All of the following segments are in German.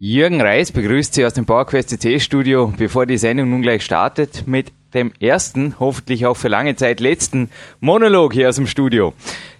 Jürgen Reis begrüßt Sie aus dem PowerQuest CC Studio, bevor die Sendung nun gleich startet, mit dem ersten, hoffentlich auch für lange Zeit letzten Monolog hier aus dem Studio.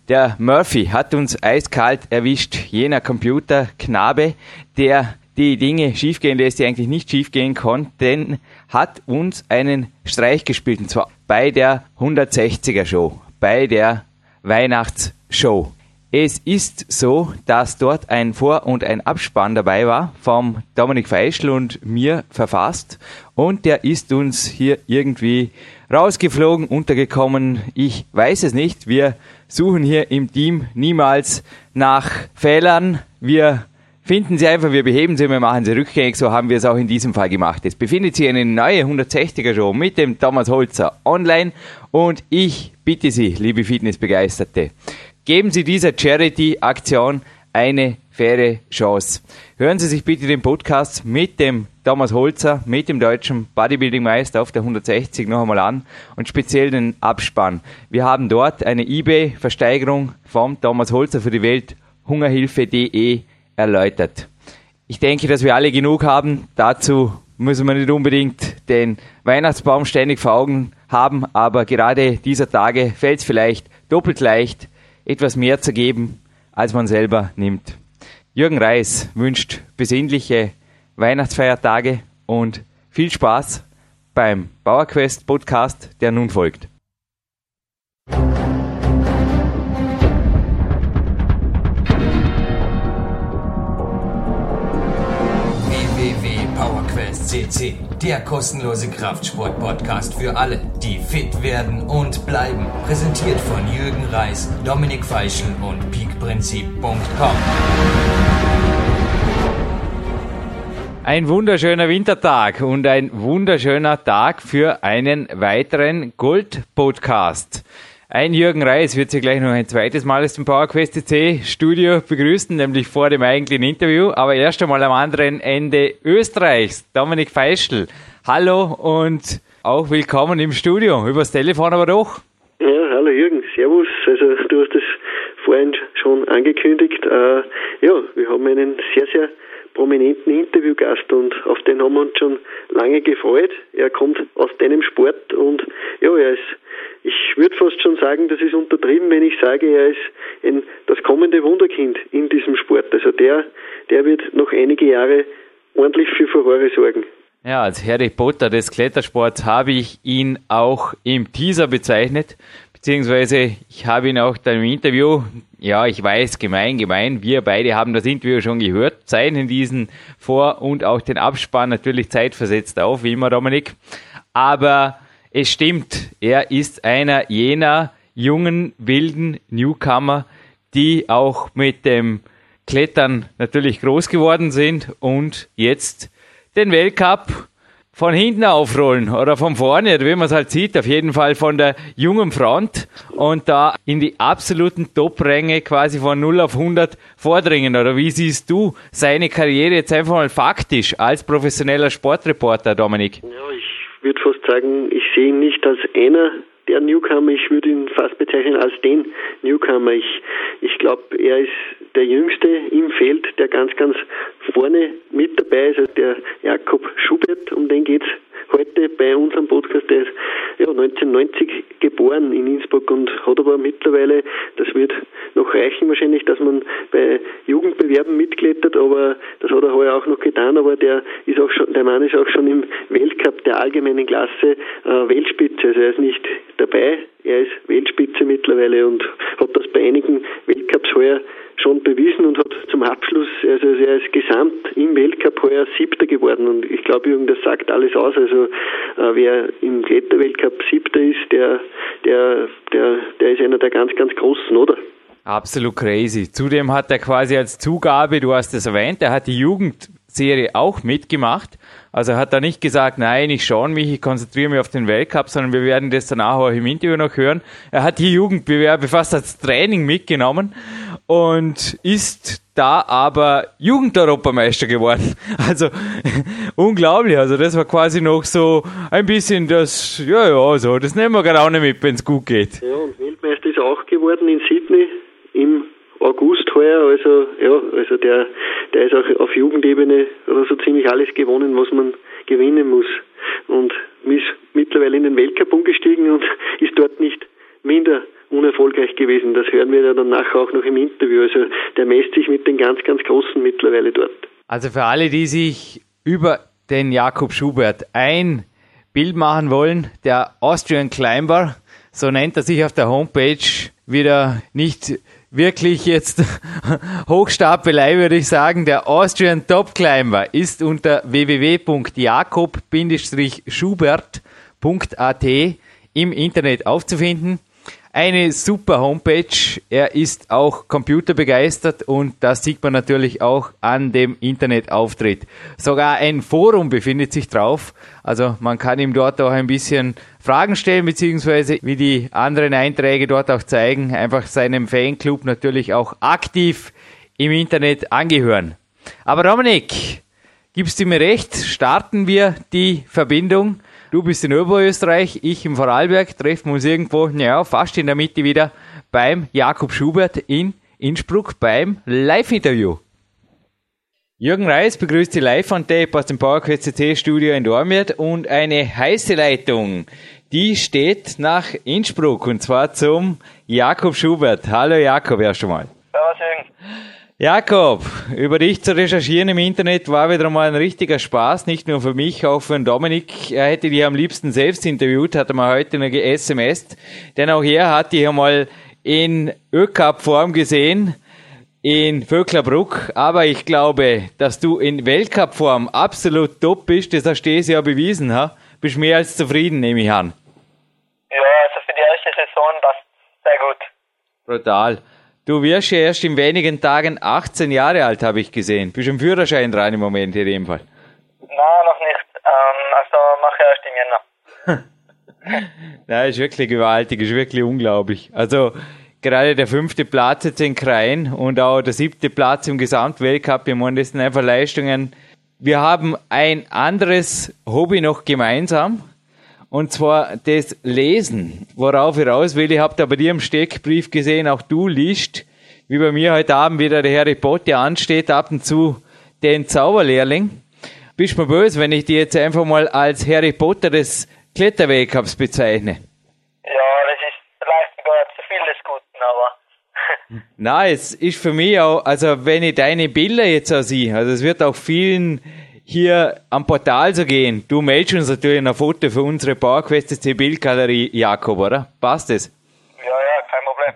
Der Murphy hat uns eiskalt erwischt, jener Computerknabe, der die Dinge schiefgehen lässt, die eigentlich nicht schiefgehen konnten, hat uns einen Streich gespielt, und zwar bei der 160er Show, bei der Weihnachtsshow. Es ist so, dass dort ein Vor- und ein Abspann dabei war vom Dominik Feischl und mir verfasst und der ist uns hier irgendwie rausgeflogen, untergekommen. Ich weiß es nicht. Wir suchen hier im Team niemals nach Fehlern. Wir finden sie einfach, wir beheben sie, wir machen sie rückgängig. So haben wir es auch in diesem Fall gemacht. Es befindet sich eine neue 160er Show mit dem Thomas Holzer online und ich bitte Sie, liebe Fitnessbegeisterte, Geben Sie dieser Charity-Aktion eine faire Chance. Hören Sie sich bitte den Podcast mit dem Thomas Holzer, mit dem deutschen Bodybuilding-Meister auf der 160 noch einmal an und speziell den Abspann. Wir haben dort eine eBay-Versteigerung vom Thomas Holzer für die Welt Hungerhilfe.de erläutert. Ich denke, dass wir alle genug haben. Dazu müssen wir nicht unbedingt den Weihnachtsbaum ständig vor Augen haben, aber gerade dieser Tage fällt es vielleicht doppelt leicht, etwas mehr zu geben, als man selber nimmt. Jürgen Reis wünscht besinnliche Weihnachtsfeiertage und viel Spaß beim Bauerquest Podcast, der nun folgt. CC, der kostenlose Kraftsport-Podcast für alle, die fit werden und bleiben. Präsentiert von Jürgen Reis, Dominik Feischl und peakprinzip.com. Ein wunderschöner Wintertag und ein wunderschöner Tag für einen weiteren Gold-Podcast. Ein Jürgen Reis wird Sie gleich noch ein zweites Mal aus dem PowerQuest C Studio begrüßen, nämlich vor dem eigentlichen Interview, aber erst einmal am anderen Ende Österreichs, Dominik Feischl. Hallo und auch willkommen im Studio, übers Telefon aber doch. Ja, hallo Jürgen, servus. Also du hast es vorhin schon angekündigt. Äh, ja, wir haben einen sehr, sehr prominenten Interviewgast und auf den haben wir uns schon lange gefreut. Er kommt aus deinem Sport und ja, er ist ich würde fast schon sagen, das ist untertrieben, wenn ich sage, er ist ein, das kommende Wunderkind in diesem Sport. Also der, der wird noch einige Jahre ordentlich für Furore sorgen. Ja, als Harry Potter des Klettersports habe ich ihn auch im Teaser bezeichnet, beziehungsweise ich habe ihn auch dann im Interview, ja, ich weiß, gemein, gemein, wir beide haben das Interview schon gehört, zeichnen diesen Vor- und auch den Abspann natürlich zeitversetzt auf, wie immer, Dominik. Aber es stimmt, er ist einer jener jungen, wilden Newcomer, die auch mit dem Klettern natürlich groß geworden sind und jetzt den Weltcup von hinten aufrollen oder von vorne, wie man es halt sieht, auf jeden Fall von der jungen Front und da in die absoluten Top-Ränge quasi von 0 auf 100 vordringen. Oder wie siehst du seine Karriere jetzt einfach mal faktisch als professioneller Sportreporter, Dominik? Ja, ich würde fast sagen, ich sehe ihn nicht als einer der Newcomer, ich würde ihn fast bezeichnen als den Newcomer. Ich, ich glaube, er ist der Jüngste im Feld, der ganz, ganz vorne mit dabei ist, also der Jakob Schubert, um den geht's heute bei unserem Podcast. Der ist ja, 1990 geboren in Innsbruck und hat aber mittlerweile, das wird noch reichen wahrscheinlich, dass man bei Jugendbewerben mitklettert, aber das hat er heuer auch noch getan, aber der ist auch schon, der Mann ist auch schon im Weltcup der allgemeinen Klasse äh, Weltspitze. Also er ist nicht dabei, er ist Weltspitze mittlerweile und hat das bei einigen Weltcups heuer schon bewiesen und hat zum Abschluss, also er ist gesamt im Weltcup heuer Siebter geworden und ich glaube, Jürgen, das sagt alles aus. Also äh, wer im Kletterweltcup Siebter ist, der, der, der, der ist einer der ganz, ganz Großen, oder? Absolut crazy. Zudem hat er quasi als Zugabe, du hast es erwähnt, er hat die Jugendserie auch mitgemacht. Also er hat da nicht gesagt, nein, ich schaue mich, ich konzentriere mich auf den Weltcup, sondern wir werden das danach auch im Interview noch hören. Er hat die Jugendbewerbe fast als Training mitgenommen und ist da aber Jugendeuropameister geworden. Also unglaublich. Also das war quasi noch so ein bisschen das, ja, ja, so, das nehmen wir gerade auch nicht mit, wenn es gut geht. Ja, und Weltmeister ist auch geworden in Sydney August heuer. Also ja, also der, der ist auch auf Jugendebene oder so ziemlich alles gewonnen, was man gewinnen muss. Und ist mittlerweile in den Weltcup umgestiegen und ist dort nicht minder unerfolgreich gewesen. Das hören wir ja dann nachher auch noch im Interview. Also der messt sich mit den ganz, ganz Großen mittlerweile dort. Also für alle, die sich über den Jakob Schubert ein Bild machen wollen, der Austrian Climber, so nennt er sich auf der Homepage, wieder nicht wirklich jetzt Hochstapelei, würde ich sagen. Der Austrian Top Climber ist unter www.jakob-schubert.at im Internet aufzufinden eine super Homepage. Er ist auch computerbegeistert und das sieht man natürlich auch an dem Internetauftritt. Sogar ein Forum befindet sich drauf. Also man kann ihm dort auch ein bisschen Fragen stellen, beziehungsweise wie die anderen Einträge dort auch zeigen, einfach seinem Fanclub natürlich auch aktiv im Internet angehören. Aber Dominik, gibst du mir recht? Starten wir die Verbindung Du bist in Oberösterreich, ich im Vorarlberg, treffen wir uns irgendwo, naja, fast in der Mitte wieder beim Jakob Schubert in Innsbruck beim Live-Interview. Jürgen Reis begrüßt Sie live on tape aus dem PowerQuest CC Studio in Dormir und eine heiße Leitung, die steht nach Innsbruck und zwar zum Jakob Schubert. Hallo Jakob erst einmal. Servus. Jakob, über dich zu recherchieren im Internet war wieder mal ein richtiger Spaß, nicht nur für mich, auch für den Dominik. Er hätte dich am liebsten selbst interviewt, hat er mal heute eine SMS, denn auch er hat dich einmal in ÖCup-Form gesehen, in Vöcklerbruck, aber ich glaube, dass du in Weltcup-Form absolut top bist, das hast du dieses Jahr bewiesen, ha? Bist mehr als zufrieden, nehme ich an. Ja, also für die erste Saison passt sehr gut. Brutal. Du wirst ja erst in wenigen Tagen 18 Jahre alt, habe ich gesehen. Bist du im Führerschein dran im Moment in dem Fall? Nein, noch nicht. Ähm, also mache ich erst im Jänner. Nein, ist wirklich gewaltig, ist wirklich unglaublich. Also gerade der fünfte Platz jetzt in Krain und auch der siebte Platz im Gesamtweltcup, ich meine, das sind einfach Leistungen. Wir haben ein anderes Hobby noch gemeinsam. Und zwar das Lesen, worauf ich raus will. Ich habe da bei dir im Steckbrief gesehen, auch du liest, wie bei mir heute Abend wieder der Harry Potter ansteht, ab und zu den Zauberlehrling. Bist du mir böse, wenn ich dir jetzt einfach mal als Harry Potter des Kletterweltcups bezeichne? Ja, das ist vielleicht sogar zu viel des Guten, aber. Nein, es ist für mich auch, also wenn ich deine Bilder jetzt auch sehe, also es wird auch vielen hier am Portal zu gehen. Du meldest uns natürlich ein Foto für unsere PowerQuest Bildgalerie, Jakob, oder? Passt es? Ja, ja, kein Problem.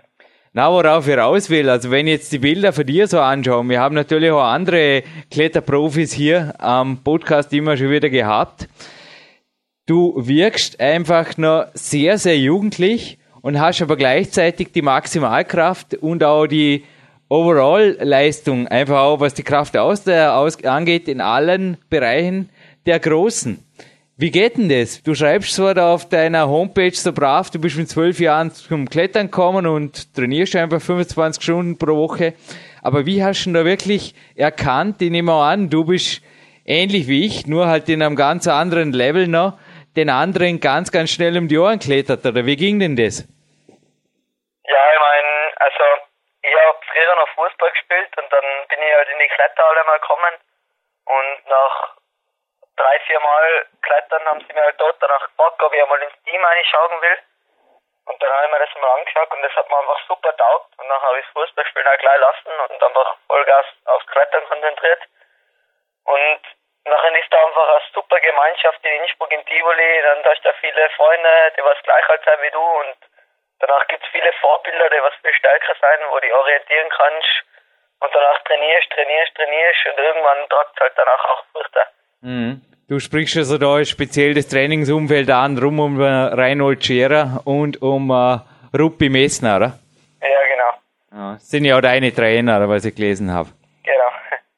Na, worauf ich raus will, also wenn ich jetzt die Bilder von dir so anschaue, wir haben natürlich auch andere Kletterprofis hier am Podcast immer schon wieder gehabt. Du wirkst einfach noch sehr, sehr jugendlich und hast aber gleichzeitig die Maximalkraft und auch die Overall-Leistung, einfach auch was die Kraft aus der, aus, angeht, in allen Bereichen der Großen. Wie geht denn das? Du schreibst zwar da auf deiner Homepage so brav, du bist mit zwölf Jahren zum Klettern gekommen und trainierst einfach 25 Stunden pro Woche. Aber wie hast du da wirklich erkannt, ich nehme auch an, du bist ähnlich wie ich, nur halt in einem ganz anderen Level noch, den anderen ganz, ganz schnell um die Ohren klettert, oder wie ging denn das? Ja, ich meine, also früher noch Fußball gespielt und dann bin ich halt in die Kletterhalle mal gekommen und nach drei, vier Mal Klettern haben sie mir halt dort danach gefragt, ob ich einmal ins Team reinschauen will. Und dann habe ich mir das mal angeschaut und das hat mir einfach super taugt und dann habe ich das Fußballspielen auch gleich lassen und einfach Vollgas aufs Klettern konzentriert. Und nachher ist da einfach eine super Gemeinschaft in Innsbruck in Tivoli, dann hast du da viele Freunde, die was gleich alt sein wie du und Danach gibt es viele Vorbilder, die was viel stärker sein, wo du orientieren kannst. Und danach trainierst, trainierst, trainierst und irgendwann tragt es halt danach auch Früchte. Mhm. Du sprichst also da speziell das Trainingsumfeld an, rum um uh, Reinhold Scherer und um uh, Ruppi Messner, oder? Ja, genau. Ja, sind ja auch deine Trainer, was ich gelesen habe. Genau.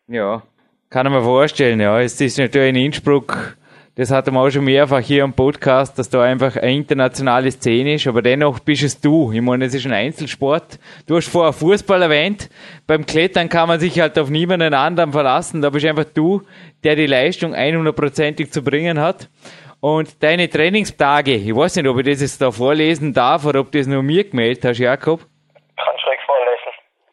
Ja, kann ich mir vorstellen, ja. Es ist natürlich in Innsbruck das hatten wir auch schon mehrfach hier im Podcast, dass da einfach eine internationale Szene ist, aber dennoch bist es du. Ich meine, es ist ein Einzelsport. Du hast vorher Fußball erwähnt. Beim Klettern kann man sich halt auf niemanden anderen verlassen. Da bist einfach du, der die Leistung 100%ig zu bringen hat. Und deine Trainingstage, ich weiß nicht, ob ich das jetzt da vorlesen darf oder ob du das nur mir gemeldet hast, Jakob.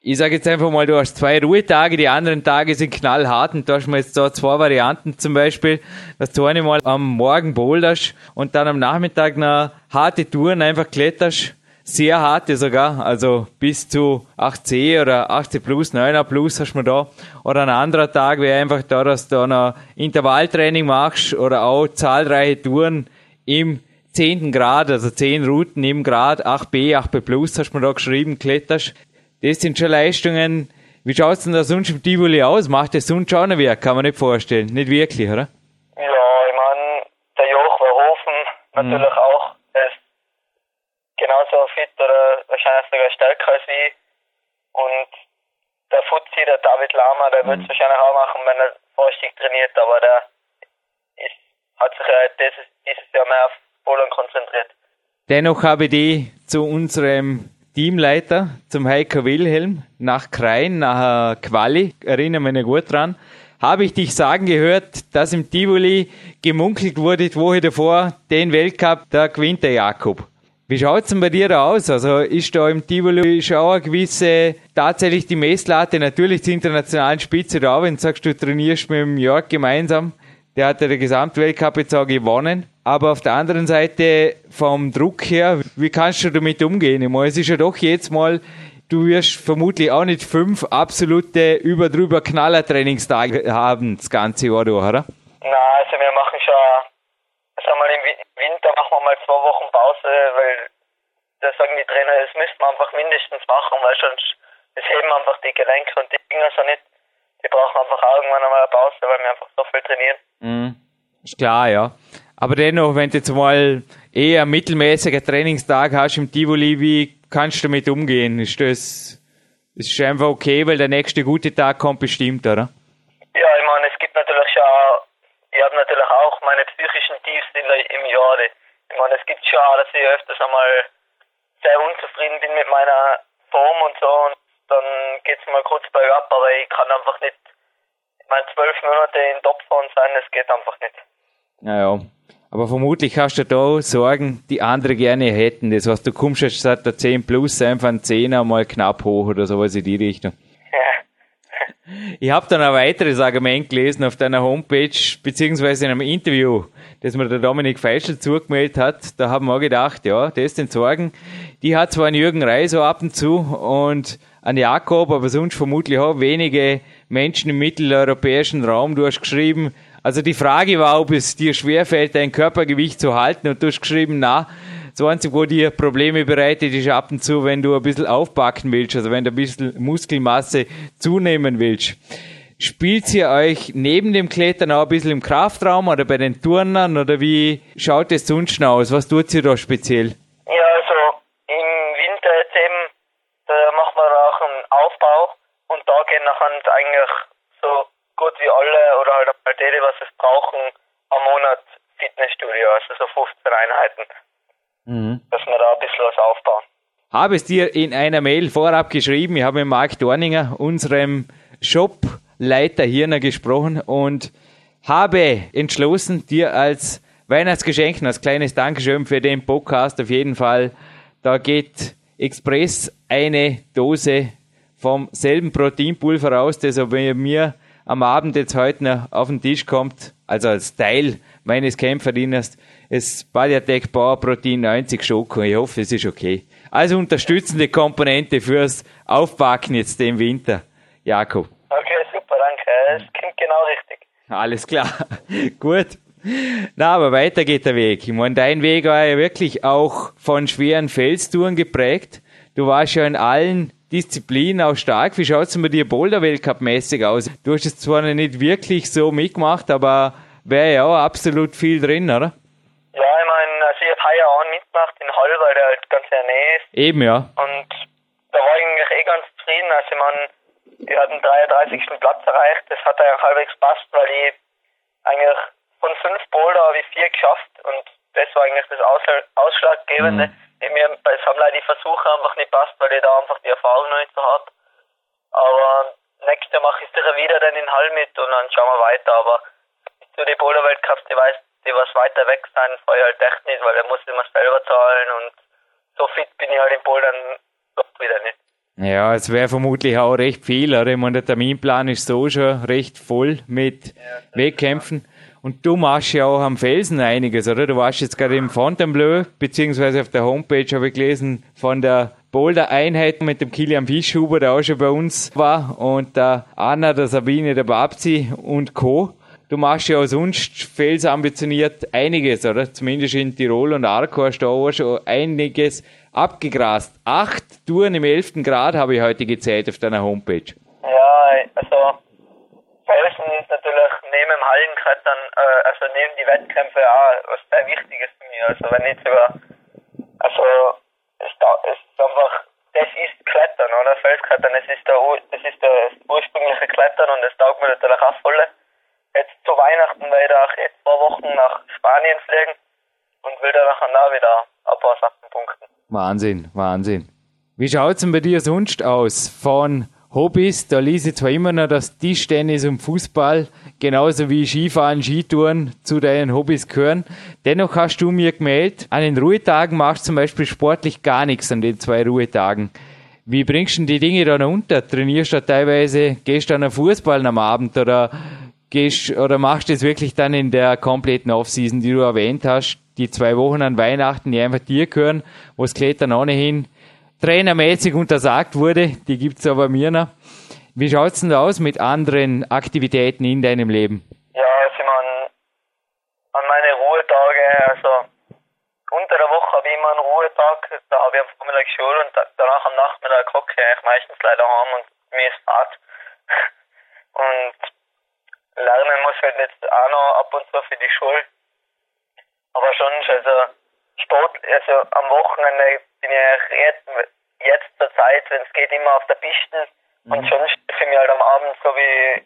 Ich sage jetzt einfach mal, du hast zwei Ruhetage, die anderen Tage sind knallhart und da hast du jetzt da zwei Varianten zum Beispiel, dass du eine mal am Morgen boulderst und dann am Nachmittag eine harte Touren einfach kletterst, sehr harte sogar, also bis zu 8C oder 8C plus, 9er plus hast du da. Oder ein anderer Tag wäre einfach da, dass du noch Intervalltraining machst oder auch zahlreiche Touren im 10. Grad, also 10 Routen im Grad, 8B, 8B plus hast du da geschrieben, kletterst. Das sind schon Leistungen. Wie schaut es denn da sonst im Tivoli aus? Macht das sonst schon ein Werk? Kann man nicht vorstellen. Nicht wirklich, oder? Ja, ich meine, der Joch Verhofen natürlich mhm. auch. Er ist genauso fit oder wahrscheinlich sogar stärker als ich. Und der Fuzzi, der David Lama, der mhm. wird es wahrscheinlich auch machen, wenn er vorstig trainiert, aber der ist, hat sich ja dieses, dieses Jahr mehr auf Polen konzentriert. Dennoch habe ich die zu unserem Teamleiter zum Heiko Wilhelm nach Krein, nach Quali, erinnere mich gut dran, habe ich dich sagen gehört, dass im Tivoli gemunkelt wurde, die Woche davor, den Weltcup, da gewinnt der Jakob. Wie schaut's denn bei dir da aus? Also ist da im Tivoli schon eine gewisse, tatsächlich die Messlatte, natürlich zur internationalen Spitze da, wenn du sagst, du trainierst mit dem Jörg gemeinsam, der hat ja den Gesamtweltcup jetzt auch gewonnen. Aber auf der anderen Seite vom Druck her, wie kannst du damit umgehen? Ich meine, es ist ja doch jetzt mal, du wirst vermutlich auch nicht fünf absolute über drüber Knaller Trainingstage haben, das ganze Jahr durch, oder? Nein, also wir machen schon, sagen wir mal im Winter machen wir mal zwei Wochen Pause, weil da sagen die Trainer, das müssten wir einfach mindestens machen, weil sonst es heben einfach die Gelenke und die Finger so nicht. Die brauchen einfach irgendwann einmal eine Pause, weil wir einfach so viel trainieren. Mhm. Ist klar, ja. Aber dennoch, wenn du jetzt mal eher mittelmäßiger Trainingstag hast im Tivoli, wie kannst du damit umgehen? Ist das, ist einfach okay, weil der nächste gute Tag kommt bestimmt, oder? Ja, ich meine, es gibt natürlich schon, ich habe natürlich auch meine psychischen Tiefs im Jahr. Ich meine, es gibt schon, dass ich öfters einmal sehr unzufrieden bin mit meiner Form und so und dann geht es mal kurz bergab, aber ich kann einfach nicht, ich meine, zwölf Monate in Topform sein, das geht einfach nicht. Naja. Aber vermutlich hast du da Sorgen, die andere gerne hätten. Das heißt, du kommst jetzt seit der 10 plus einfach ein 10er mal knapp hoch oder sowas in die Richtung. Ich habe dann ein weiteres Argument gelesen auf deiner Homepage, beziehungsweise in einem Interview, das mir der Dominik Feischl zugemeldet hat. Da haben wir gedacht, ja, das den Sorgen, die hat zwar einen Jürgen Reiso ab und zu und an Jakob, aber sonst vermutlich auch wenige Menschen im mitteleuropäischen Raum. Du hast geschrieben, also die Frage war, ob es dir schwerfällt, dein Körpergewicht zu halten und du hast geschrieben, na, das Einzige, wo dir Probleme bereitet, ist ab und zu, wenn du ein bisschen aufpacken willst, also wenn du ein bisschen Muskelmasse zunehmen willst. Spielt ihr euch neben dem Klettern auch ein bisschen im Kraftraum oder bei den Turnern oder wie schaut es sonst aus? Was tut ihr da speziell? Ja, also im Winter jetzt eben, da machen wir auch einen Aufbau und da gehen nachher eigentlich so gut wie alle oder halt mal die, was es brauchen, am Monat Fitnessstudio, also so 15 Einheiten. Mhm. Dass wir da ein bisschen was aufbauen. Habe es dir in einer Mail vorab geschrieben, ich habe mit Marc Dorninger, unserem Shopleiter hier noch gesprochen und habe entschlossen, dir als Weihnachtsgeschenk, als kleines Dankeschön für den Podcast auf jeden Fall, da geht Express eine Dose vom selben Proteinpulver raus, das aber mir am Abend jetzt heute noch auf den Tisch kommt, also als Teil meines Kämpferdieners, ist Badiatec Power Protein 90 Schoko. Ich hoffe, es ist okay. Also unterstützende Komponente fürs Aufpacken jetzt im Winter. Jakob. Okay, super, danke. Es klingt genau richtig. Alles klar. Gut. Na, aber weiter geht der Weg. Ich meine, dein Weg war ja wirklich auch von schweren Felstouren geprägt. Du warst ja in allen Disziplin auch stark. Wie schaut es mit dir Boulder-Weltcup-mäßig aus? Du hast es zwar nicht wirklich so mitgemacht, aber wäre ja auch absolut viel drin, oder? Ja, ich meine, also ich habe heuer auch mitgemacht in Hall, weil der halt ganz in der Nähe ist. Eben, ja. Und da war ich eigentlich eh ganz zufrieden. Also ich meine, wir hatten 33. Platz erreicht. Das hat eigentlich halbwegs passt, weil ich eigentlich von fünf Boulder habe ich vier geschafft und das war eigentlich das Ausschlaggebende. Mhm mir, es haben leider die Versuche einfach nicht passt, weil ich da einfach die Erfahrung noch nicht so habe. Aber nächstes Jahr mache ich sicher wieder dann in Hall mit und dann schauen wir weiter. Aber zu den Boulder-Weltcups, die weiß, die was weiter weg sein, fahre ich halt echt nicht, weil er muss immer selber zahlen und so fit bin ich halt im Bouldern doch wieder nicht. Ja, es wäre vermutlich auch recht viel, oder? Ich meine, der Terminplan ist so schon recht voll mit ja, Wettkämpfen. Und du machst ja auch am Felsen einiges, oder? Du warst jetzt gerade im Fontainebleau, beziehungsweise auf der Homepage habe ich gelesen von der Boulder-Einheit mit dem Kilian Fischhuber, der auch schon bei uns war, und der Anna, der Sabine, der Babsi und Co. Du machst ja auch sonst felsambitioniert einiges, oder? Zumindest in Tirol und Arco hast du auch schon einiges abgegrast. Acht Touren im 11. Grad habe ich heute gezählt auf deiner Homepage. Ja, also Felsen ist natürlich neben dem Hallenklettern, äh, also neben die Wettkämpfe auch was sehr Wichtiges für mich. Also wenn nicht sogar, also es, es ist einfach, das ist Klettern, oder? Felsklettern, das ist, der, das ist das ursprüngliche Klettern und das taugt mir natürlich auch voll. Jetzt zu Weihnachten werde ich auch jetzt zwei Wochen nach Spanien fliegen und will dann nachher da wieder ein paar Sachen punkten. Wahnsinn, Wahnsinn. Wie schaut es denn bei dir sonst aus? Von Hobbys, da lese ich zwar immer noch, dass Tischtennis und Fußball genauso wie Skifahren, Skitouren zu deinen Hobbys gehören. Dennoch hast du mir gemeldet, an den Ruhetagen machst du zum Beispiel sportlich gar nichts an den zwei Ruhetagen. Wie bringst du die Dinge dann unter? Trainierst du teilweise, gehst du an einen Fußball am Abend oder gehst oder machst du es wirklich dann in der kompletten Offseason, die du erwähnt hast, die zwei Wochen an Weihnachten, die einfach dir gehören, wo das Klettern ohnehin trainermäßig untersagt wurde, die gibt's aber mir noch. Wie schaut's denn aus mit anderen Aktivitäten in deinem Leben? Ja, also man, an meine Ruhetage, also unter der Woche habe ich immer einen Ruhetag, da habe ich am Vormittag Schule und danach am Nachmittag hocke ich meistens leider heim und mir ist Fahrt. Und lernen muss halt jetzt auch noch ab und zu für die Schule. Aber schon, also Sport, also am Wochenende bin ich jetzt, jetzt zur Zeit, wenn es geht, immer auf der Piste. Mhm. Und schon stehe ich mir halt am Abend so wie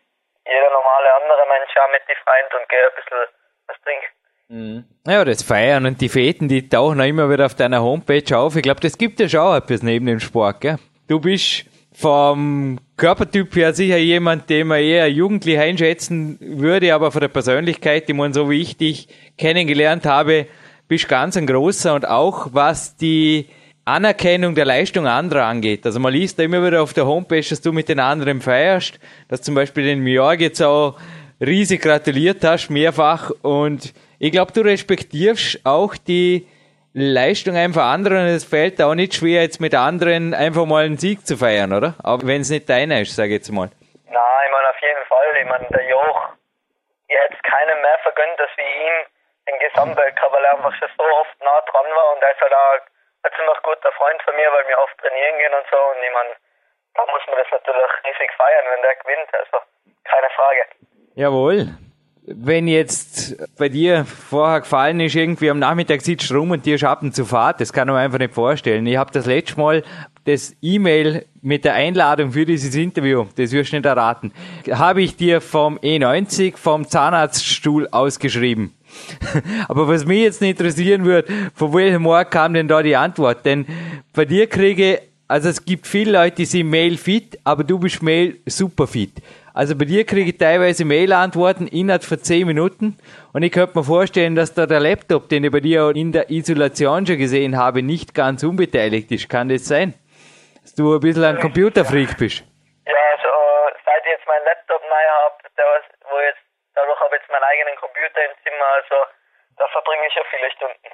jeder normale andere Mensch auch mit die Freund und gehe ein bisschen was trinken. Mhm. Ja, das Feiern und die Feten, die tauchen auch immer wieder auf deiner Homepage auf. Ich glaube, das gibt ja schon auch etwas neben dem Sport, gell? Du bist vom Körpertyp her sicher jemand, den man eher jugendlich einschätzen würde, aber von der Persönlichkeit, die man so wie ich dich kennengelernt habe, bist ganz ein großer und auch was die Anerkennung der Leistung anderer angeht. Also man liest da immer wieder auf der Homepage, dass du mit den anderen feierst, dass zum Beispiel den Mjörg jetzt auch riesig gratuliert hast, mehrfach und ich glaube, du respektierst auch die Leistung einfach anderen und es fällt auch nicht schwer, jetzt mit anderen einfach mal einen Sieg zu feiern, oder? Auch wenn es nicht deiner ist, sage ich jetzt mal. Nein, ich meine auf jeden Fall. Ich meine, der Joch, ich hätte es keinem mehr vergönnt, dass wir ihn den Gesamtweltcup, weil er einfach schon so oft nah dran war und er ist halt auch ein ziemlich guter Freund von mir, weil wir oft trainieren gehen und so und ich meine, da muss man das natürlich riesig feiern, wenn der gewinnt, also keine Frage. Jawohl wenn jetzt bei dir vorher gefallen ist, irgendwie am Nachmittag sitzt rum und dir Schappen zu Fahrt, das kann man einfach nicht vorstellen. Ich habe das letzte Mal das E-Mail mit der Einladung für dieses Interview, das wirst du nicht erraten, habe ich dir vom E90 vom Zahnarztstuhl ausgeschrieben. Aber was mich jetzt nicht interessieren würde, von welchem Morgen kam denn da die Antwort? Denn bei dir kriege, also es gibt viele Leute, die sind Mail fit, aber du bist Mail super fit. Also bei dir kriege ich teilweise Mail-Antworten innerhalb von 10 Minuten. Und ich könnte mir vorstellen, dass da der Laptop, den ich bei dir in der Isolation schon gesehen habe, nicht ganz unbeteiligt ist. Kann das sein? Dass du ein bisschen ein Computerfreak bist? Ja, also seit ich jetzt meinen Laptop neu habe, wo jetzt, dadurch habe ich jetzt meinen eigenen Computer im Zimmer, also da verbringe ich schon viele Stunden.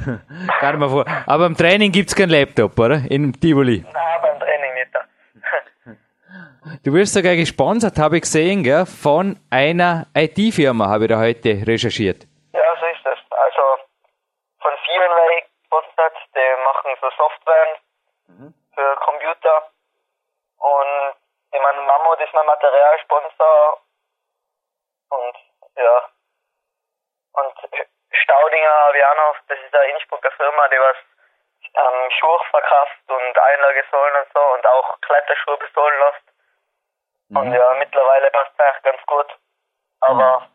Ich mir vor. Aber im Training gibt es keinen Laptop, oder? In Tivoli? Nein, beim Training nicht. Du wirst sogar gesponsert, habe ich gesehen, gell, von einer IT-Firma, habe ich da heute recherchiert. Ja, so ist das. Also von CNY gesponsert, die machen so Software mhm. für Computer. Und ich meine, Mammut ist mein Materialsponsor. Ja. Und Staudinger noch, das ist eine Innsbrucker Firma, die was ähm, Schuhe verkauft und Einlagesohlen und so und auch Kletterschuhe besohlen lässt. Mhm. Und ja, mittlerweile passt es eigentlich ganz gut. Aber, mhm.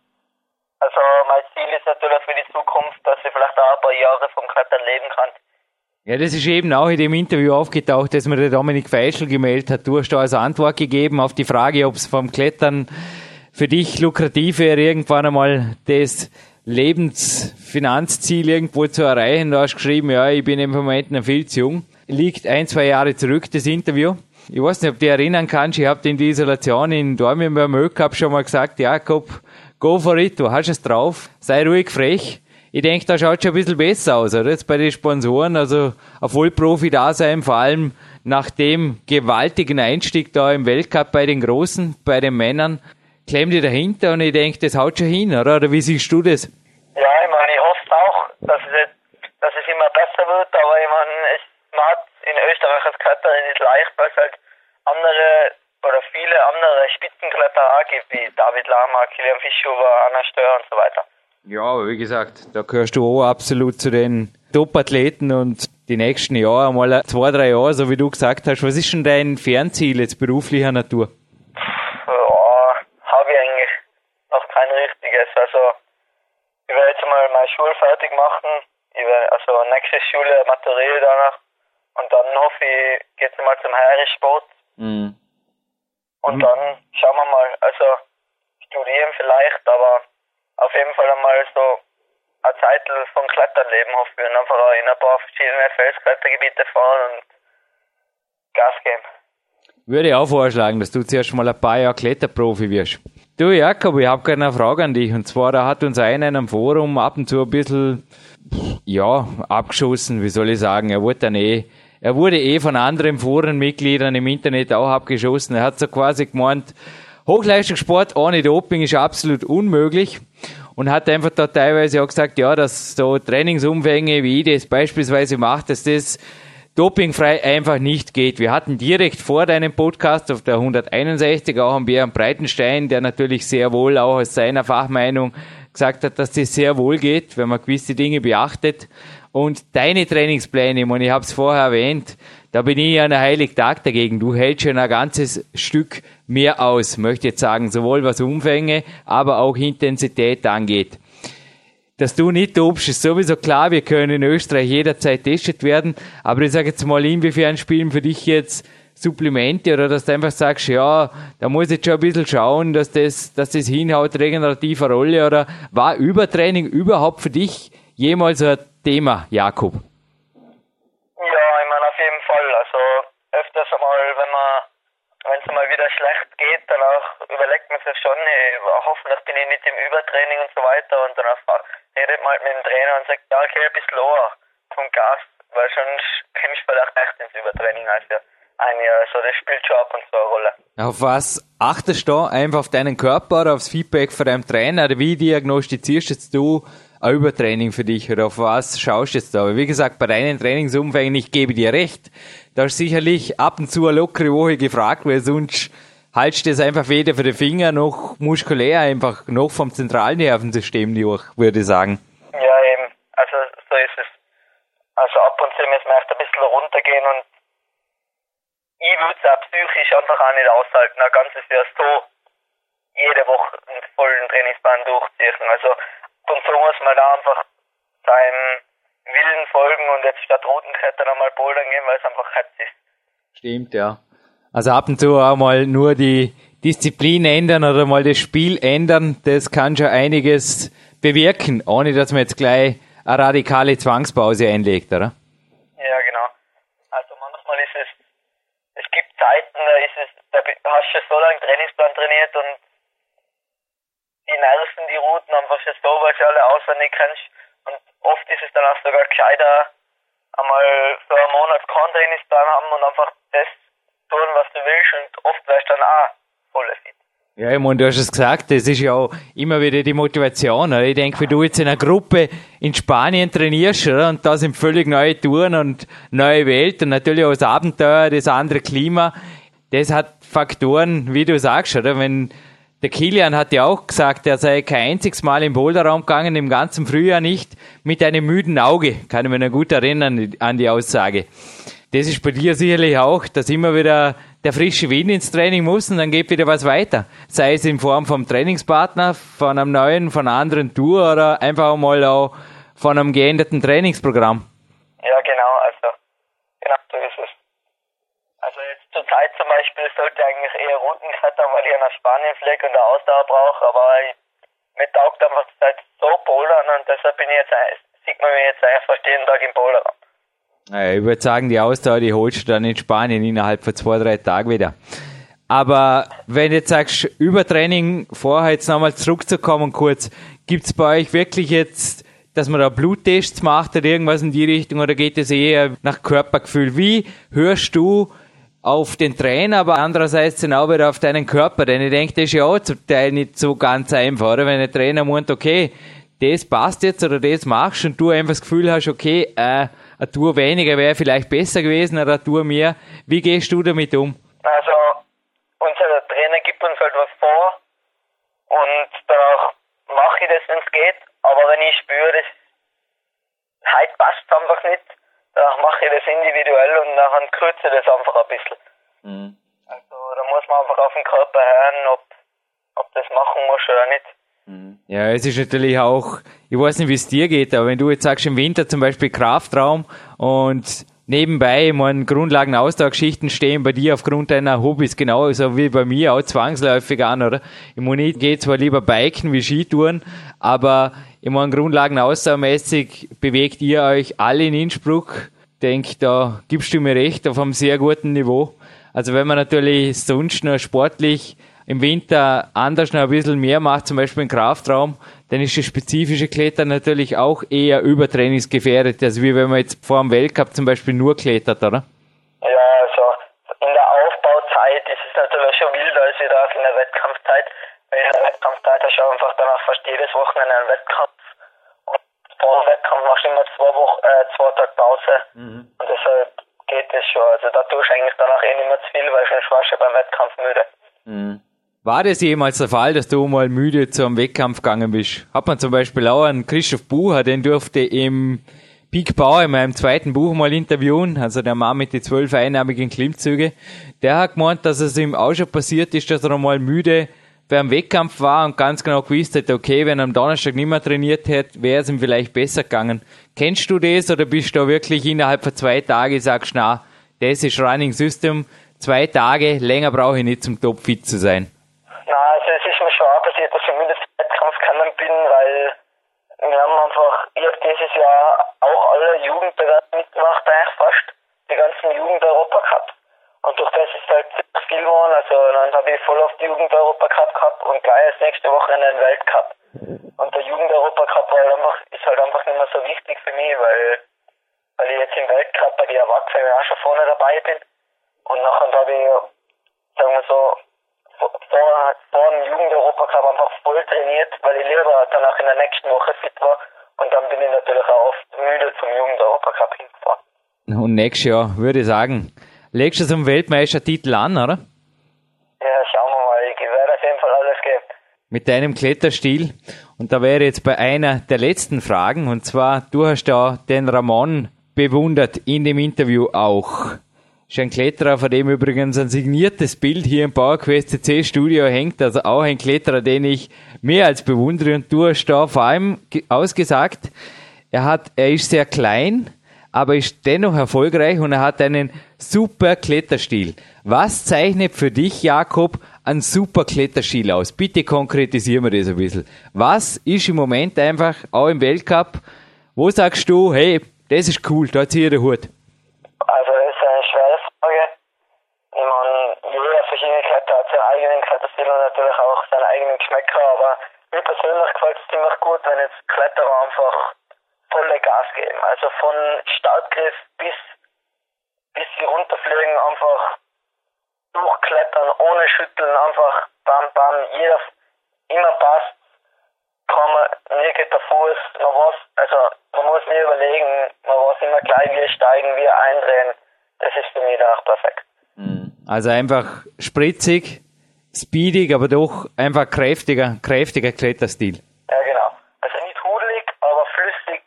also mein Ziel ist natürlich für die Zukunft, dass ich vielleicht auch ein paar Jahre vom Klettern leben kann. Ja, das ist eben auch in dem Interview aufgetaucht, dass mir der Dominik Feischl gemeldet hat. Du hast da also Antwort gegeben auf die Frage, ob es vom Klettern für dich lukrativ wäre, irgendwann einmal das Lebensfinanzziel irgendwo zu erreichen. Du hast geschrieben, ja, ich bin im Moment noch viel zu jung. liegt ein, zwei Jahre zurück, das Interview. Ich weiß nicht, ob du dich erinnern kannst, ich habe in der Isolation in Dormien beim Cup schon mal gesagt, Jakob, go for it, du hast es drauf, sei ruhig frech. Ich denke, da schaut schon ein bisschen besser aus, oder? Jetzt bei den Sponsoren, also ein Vollprofi da sein, vor allem nach dem gewaltigen Einstieg da im Weltcup bei den Großen, bei den Männern, klemmt die dahinter und ich denke, das haut schon hin, oder? Oder wie siehst du das? Ja, ich meine, ich hoffe auch, dass es, dass es immer besser wird, aber ich meine, es, man hat in Österreich als Kletterer nicht leicht, weil es halt andere oder viele andere Spitzenkletterer auch gibt, wie David Lama, Kilian Fischhuber, Anna Stör und so weiter. Ja, aber wie gesagt, da gehörst du auch absolut zu den Top-Athleten und die nächsten Jahre, mal zwei, drei Jahre, so wie du gesagt hast, was ist denn dein Fernziel jetzt beruflicher Natur? Ja, habe ich eigentlich noch kein richtiges. Also, ich werde jetzt mal meine Schule fertig machen. Ich werde, also nächste Schule maturiere danach. Und dann hoffe ich, geht es mal zum Heeressport. Mhm. Und mhm. dann schauen wir mal. Also, studieren vielleicht, aber auf jeden Fall einmal so eine Zeit von Kletterleben hoffe ich und einfach auch in ein paar verschiedene Felsklettergebiete fahren und Gas geben. Würde ich auch vorschlagen, dass du zuerst mal ein paar Jahre Kletterprofi wirst. Du Jakob, ich habe eine Frage an dich. Und zwar, da hat uns einer in einem Forum ab und zu ein bisschen, ja, abgeschossen, wie soll ich sagen. Er wurde dann eh, er wurde eh von anderen Forenmitgliedern im Internet auch abgeschossen. Er hat so quasi gemeint, Hochleistungssport ohne Doping ist absolut unmöglich und hat einfach da teilweise auch gesagt, ja, dass so Trainingsumfänge, wie ich das beispielsweise mache, dass das dopingfrei einfach nicht geht. Wir hatten direkt vor deinem Podcast auf der 161 auch einen Björn Breitenstein, der natürlich sehr wohl auch aus seiner Fachmeinung gesagt hat, dass das sehr wohl geht, wenn man gewisse Dinge beachtet. Und deine Trainingspläne, und ich habe es vorher erwähnt, da bin ich ja ein Heiligtag dagegen. Du hältst schon ein ganzes Stück mehr aus, möchte ich jetzt sagen, sowohl was Umfänge, aber auch Intensität angeht. Dass du nicht tobst, ist sowieso klar. Wir können in Österreich jederzeit testet werden. Aber ich sage jetzt mal, inwiefern spielen für dich jetzt Supplemente oder dass du einfach sagst, ja, da muss ich schon ein bisschen schauen, dass das, dass das hinhaut, regenerative Rolle oder war Übertraining überhaupt für dich jemals ein Thema, Jakob? öfters einmal, wenn man wenn es mal wieder schlecht geht, danach überlegt man sich schon, ey, hoffentlich bin ich nicht im Übertraining und so weiter und danach redet man halt mit dem Trainer und sagt, ja, okay, ein bisschen lower vom Gas, weil sonst kommst du vielleicht echt ins Übertraining als ja ein Jahr. Also das spielt schon ab und zu eine Rolle. Auf was achtest du? Einfach auf deinen Körper oder aufs Feedback von deinem Trainer? Wie diagnostizierst jetzt du ein Übertraining für dich? Oder auf was schaust du jetzt da? Wie gesagt, bei deinen Trainingsumfängen, ich gebe dir recht, da ist sicherlich ab und zu eine lockere Woche gefragt, weil sonst haltst du das einfach weder für den Finger noch muskulär einfach noch vom Zentralnervensystem durch, würde ich sagen. Ja, eben. Also so ist es. Also ab und zu müssen wir echt ein bisschen runtergehen und ich würde es auch psychisch einfach auch nicht aushalten, ein ganzes Jahr so jede Woche einen vollen Trainingsplan durchziehen. Also ab und zu muss man da einfach seinem Willen folgen und jetzt statt Routenklettern einmal bouldern gehen, weil es einfach heiß ist. Stimmt, ja. Also ab und zu auch mal nur die Disziplin ändern oder mal das Spiel ändern, das kann schon einiges bewirken, ohne dass man jetzt gleich eine radikale Zwangspause einlegt, oder? Ja, genau. Also manchmal ist es, es gibt Zeiten, da ist es, da hast du so lange Trainingsplan trainiert und die nerven die Routen einfach schon so, weil sie alle auswendig kennst und oft ist es dann auch sogar gescheiter, einmal für einen Monat keinen Trainingsplan haben und einfach das tun, was du willst und oft wärst du dann auch voll fit. Ja, ich meine, du hast es gesagt, das ist ja auch immer wieder die Motivation. Oder? Ich denke, wenn du jetzt in einer Gruppe in Spanien trainierst, oder? und da sind völlig neue Touren und neue Welt und natürlich auch das Abenteuer, das andere Klima, das hat Faktoren, wie du sagst, oder? Wenn der Kilian hat ja auch gesagt, er sei kein einziges Mal im Boulderraum gegangen, im ganzen Frühjahr nicht, mit einem müden Auge. Kann ich mich noch gut erinnern an die Aussage. Das ist bei dir sicherlich auch, dass immer wieder der frische Wind ins Training muss und dann geht wieder was weiter. Sei es in Form vom Trainingspartner, von einem neuen, von einer anderen Tour oder einfach mal auch von einem geänderten Trainingsprogramm. Ja, genau, also genau so ist es. Also jetzt zur Zeit zum Beispiel sollte eigentlich eher Routen klettern, weil ich nach Spanien fliege und eine Ausdauer brauche, aber ich, mir taugt einfach die Zeit so bouldern und deshalb bin ich jetzt, sieht man mich jetzt einfach jeden Tag im Boulderraum. Ich würde sagen, die Ausdauer, die holst du dann in Spanien innerhalb von zwei, drei Tagen wieder. Aber wenn du jetzt sagst, Übertraining, vorher jetzt nochmal zurückzukommen kurz, gibt's bei euch wirklich jetzt, dass man da Bluttests macht oder irgendwas in die Richtung oder geht es eher nach Körpergefühl? Wie hörst du auf den Trainer, aber andererseits dann auch wieder auf deinen Körper? Denn ich denke, das ist ja auch zum Teil nicht so ganz einfach, oder? Wenn ein Trainer meint, okay, das passt jetzt oder das machst und du einfach das Gefühl hast, okay, äh, eine Tour weniger wäre vielleicht besser gewesen oder eine Tour mehr. Wie gehst du damit um? Also, unser Trainer gibt uns halt was vor und danach mache ich das, wenn es geht. Aber wenn ich spüre, das heute passt einfach nicht, dann mache ich das individuell und dann kürze ich das einfach ein bisschen. Mhm. Also da muss man einfach auf den Körper hören, ob, ob das machen muss oder nicht. Mhm. Ja, es ist natürlich auch, ich weiß nicht, wie es dir geht, aber wenn du jetzt sagst, im Winter zum Beispiel Kraftraum und nebenbei, ich meine, Grundlagenaustauschschichten stehen bei dir aufgrund deiner Hobbys genauso wie bei mir auch zwangsläufig an, oder? Ich meine, ich gehe zwar lieber Biken wie Skitouren, aber ich meine, Grundlagenausdauermäßig bewegt ihr euch alle in Innsbruck. Ich denke, da gibst du mir recht, auf einem sehr guten Niveau. Also wenn man natürlich sonst noch sportlich im Winter anders noch ein bisschen mehr macht, zum Beispiel im Kraftraum, dann ist das spezifische Klettern natürlich auch eher übertrainingsgefährdet, also wie wenn man jetzt vor dem Weltcup zum Beispiel nur klettert, oder? Ja, also in der Aufbauzeit ist es natürlich schon wilder als wieder in der Wettkampfzeit. Weil in der Wettkampfzeit hast du einfach danach fast jedes Wochenende einen Wettkampf. Und vor dem Wettkampf machst du immer zwei Wochen, äh, zwei Tage Pause. Mhm. Und deshalb geht das schon. Also da tust du eigentlich danach eh nicht mehr zu viel, weil schon warst du beim Wettkampf müde. Mhm. War das jemals der Fall, dass du mal müde zum Wettkampf gegangen bist? Hat man zum Beispiel auch einen Christoph Bucher, den durfte im Peak Bauer in meinem zweiten Buch mal interviewen, also der Mann mit den zwölf einnahmigen Klimmzüge. Der hat gemeint, dass es ihm auch schon passiert ist, dass er mal müde beim Wettkampf war und ganz genau gewusst hätte, okay, wenn er am Donnerstag nicht mehr trainiert hätte, wäre es ihm vielleicht besser gegangen. Kennst du das oder bist du da wirklich innerhalb von zwei Tagen sagst, na, das ist Running System, zwei Tage, länger brauche ich nicht zum Topfit zu sein? Wir haben einfach, ich habe dieses Jahr auch alle Jugendbewerbe mitgemacht, eigentlich fast die ganzen Jugend-Europacup. Und durch das ist halt ziemlich viel geworden. Also dann habe ich voll auf die Jugend-Europacup gehabt und gleich als nächste Woche einen Weltcup. Und der Jugend-Europacup war halt einfach, ist halt einfach nicht mehr so wichtig für mich, weil, weil ich jetzt im Weltcup bei den Erwachsenen auch schon vorne dabei bin. Und nachher habe ich, sagen wir so, vor, vor dem Jugend-Europacup einfach voll trainiert, weil ich lieber danach in der nächsten Woche fit war. Und dann bin ich natürlich auch oft müde zum Jugend-Europacup hingefahren. Und nächstes Jahr würde ich sagen, legst du zum Weltmeistertitel an, oder? Ja, schauen wir mal. Ich werde auf jeden Fall alles geben. Mit deinem Kletterstil. Und da wäre jetzt bei einer der letzten Fragen, und zwar, du hast ja den Ramon bewundert in dem Interview auch. Ein Kletterer, von dem übrigens ein signiertes Bild hier im PowerQuest CC Studio hängt. Also auch ein Kletterer, den ich mehr als bewundere. Und du hast da vor allem ausgesagt, er hat, er ist sehr klein, aber ist dennoch erfolgreich und er hat einen super Kletterstil. Was zeichnet für dich, Jakob, einen super Kletterstil aus? Bitte konkretisieren wir das ein bisschen. Was ist im Moment einfach, auch im Weltcup, wo sagst du, hey, das ist cool, da ziehe ich den Hut? verschiedene Kräuter hat seinen eigenen Kräuterstil und natürlich auch seine eigenen Geschmäcker, aber mir persönlich gefällt es ziemlich gut, wenn jetzt Kletterer einfach volle Gas geben. Also von Startgriff bis, bis sie runterfliegen, einfach durchklettern, ohne schütteln, einfach bam, bam, jeder immer passt, kann man, mir geht der Fuß, man weiß, also man muss nie überlegen, man weiß immer gleich, wie steigen, wie eindrehen. Das ist für mich dann auch perfekt. Also einfach spritzig, speedig, aber doch einfach kräftiger, kräftiger Kletterstil. Ja, genau. Also nicht hudelig, aber flüssig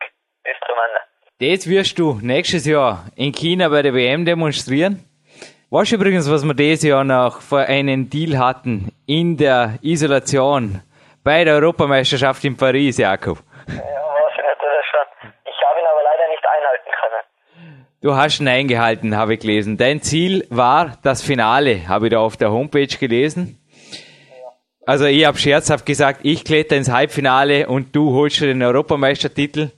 ist zumindest. Das wirst du nächstes Jahr in China bei der WM demonstrieren. Weißt du übrigens, was wir dieses Jahr noch für einen Deal hatten in der Isolation bei der Europameisterschaft in Paris, Jakob? Du hast ihn eingehalten, habe ich gelesen. Dein Ziel war das Finale, habe ich da auf der Homepage gelesen. Also ich habe scherzhaft gesagt, ich kletter ins Halbfinale und du holst den Europameistertitel.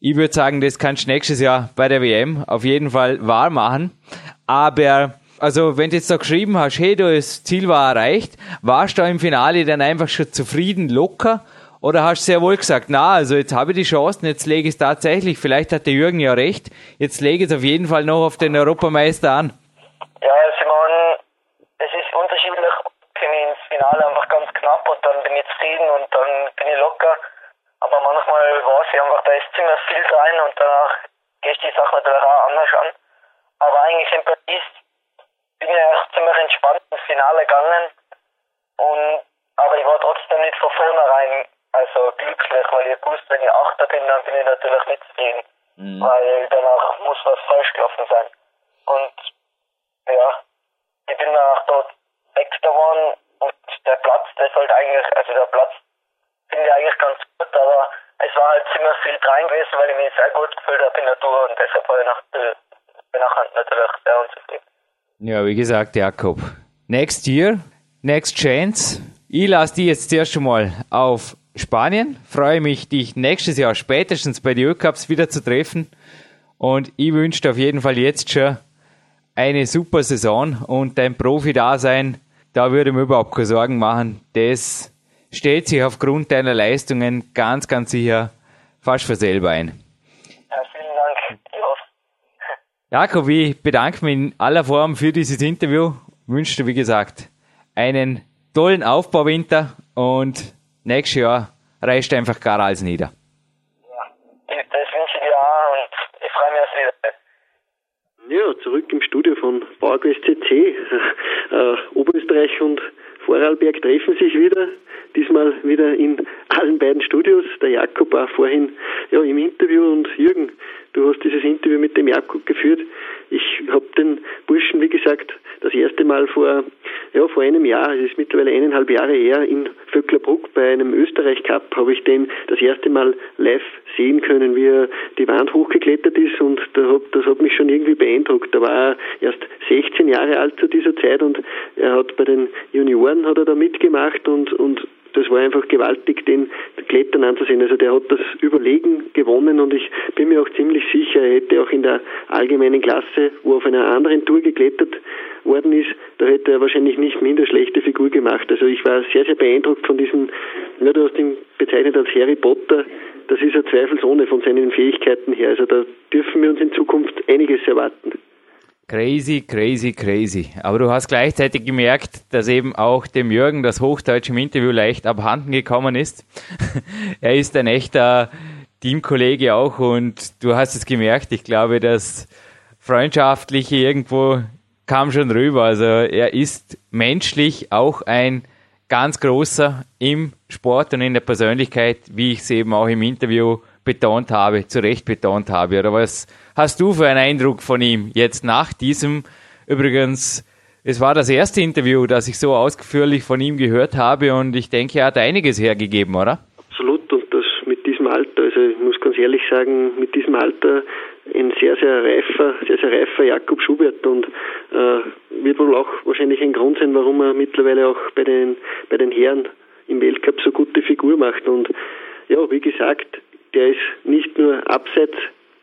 Ich würde sagen, das kannst du nächstes Jahr bei der WM auf jeden Fall wahr machen. Aber also wenn du jetzt da geschrieben hast, hey, das Ziel war erreicht, warst du im Finale dann einfach schon zufrieden, locker? Oder hast du sehr wohl gesagt, na, also jetzt habe ich die Chancen, jetzt lege ich es tatsächlich, vielleicht hat der Jürgen ja recht, jetzt lege ich es auf jeden Fall noch auf den Europameister an. Ja, Simon, es ist unterschiedlich, für mich ins Finale einfach ganz knapp und dann bin ich zufrieden und dann bin ich locker. Aber manchmal weiß ich einfach, da ist ziemlich viel rein und danach gehst du die Sache natürlich auch anders an. Aber eigentlich in Paris bin ich auch ziemlich entspannt ins Finale gegangen. Und, aber ich war trotzdem nicht von vornherein also glücklich, weil ich gewusst, wenn ich Achter bin, dann bin ich natürlich nicht zufrieden. Mhm. Weil danach muss was falsch gelaufen sein. Und ja, ich bin danach dort Sechster geworden und der Platz, der sollte eigentlich, also der Platz finde ich eigentlich ganz gut, aber es war halt ziemlich viel dran gewesen, weil ich mich sehr gut gefühlt habe in der Tour und deshalb war ich nach, nachher natürlich sehr unzufrieden. Ja, wie gesagt, Jakob, next year, next chance. Ich lasse die jetzt zuerst mal auf Spanien. Freue mich, dich nächstes Jahr spätestens bei den Ölcups wieder zu treffen. Und ich wünsche dir auf jeden Fall jetzt schon eine super Saison und dein Profi-Dasein, da würde ich mir überhaupt keine Sorgen machen. Das stellt sich aufgrund deiner Leistungen ganz, ganz sicher fast für selber ein. Ja, vielen Dank. Jakob, ich bedanke mich in aller Form für dieses Interview. Wünsche dir, wie gesagt, einen tollen Aufbauwinter und nächstes Jahr reißt einfach gar alles nieder. Ja, das wünsche ich dir auch und ich freue mich aufs Wiedersehen. Ja, zurück im Studio von PowerQuest CC. Äh, Oberösterreich und Vorarlberg treffen sich wieder, diesmal wieder in allen beiden Studios. Der Jakob war vorhin ja, im Interview und Jürgen, du hast dieses Interview mit dem Jakob geführt. Ich habe den Burschen, wie gesagt, das erste Mal vor, ja, vor einem Jahr, es ist mittlerweile eineinhalb Jahre her, in Vöcklerbruck bei einem Österreich Cup habe ich den das erste Mal live sehen können, wie er die Wand hochgeklettert ist und das hat mich schon irgendwie beeindruckt. Da war er erst 16 Jahre alt zu dieser Zeit und er hat bei den Junioren hat er da mitgemacht und, und das war einfach gewaltig, den Klettern anzusehen. Also der hat das Überlegen gewonnen und ich bin mir auch ziemlich sicher, er hätte auch in der allgemeinen Klasse, wo auf einer anderen Tour geklettert worden ist, da hätte er wahrscheinlich nicht minder schlechte Figur gemacht. Also ich war sehr, sehr beeindruckt von diesem, ja, du hast ihn bezeichnet als Harry Potter, das ist er zweifelsohne von seinen Fähigkeiten her. Also da dürfen wir uns in Zukunft einiges erwarten. Crazy, crazy, crazy. Aber du hast gleichzeitig gemerkt, dass eben auch dem Jürgen das Hochdeutsch im Interview leicht abhanden gekommen ist. er ist ein echter Teamkollege auch und du hast es gemerkt. Ich glaube, das Freundschaftliche irgendwo kam schon rüber. Also er ist menschlich auch ein ganz großer im Sport und in der Persönlichkeit, wie ich es eben auch im Interview betont habe, zu Recht betont habe. Oder was hast du für einen Eindruck von ihm jetzt nach diesem? Übrigens, es war das erste Interview, das ich so ausführlich von ihm gehört habe und ich denke, er hat einiges hergegeben, oder? Absolut und das mit diesem Alter, also ich muss ganz ehrlich sagen, mit diesem Alter ein sehr, sehr reifer, sehr, sehr reifer Jakob Schubert und äh, wird wohl auch wahrscheinlich ein Grund sein, warum er mittlerweile auch bei den, bei den Herren im Weltcup so gute Figur macht und ja, wie gesagt, der ist nicht nur abseits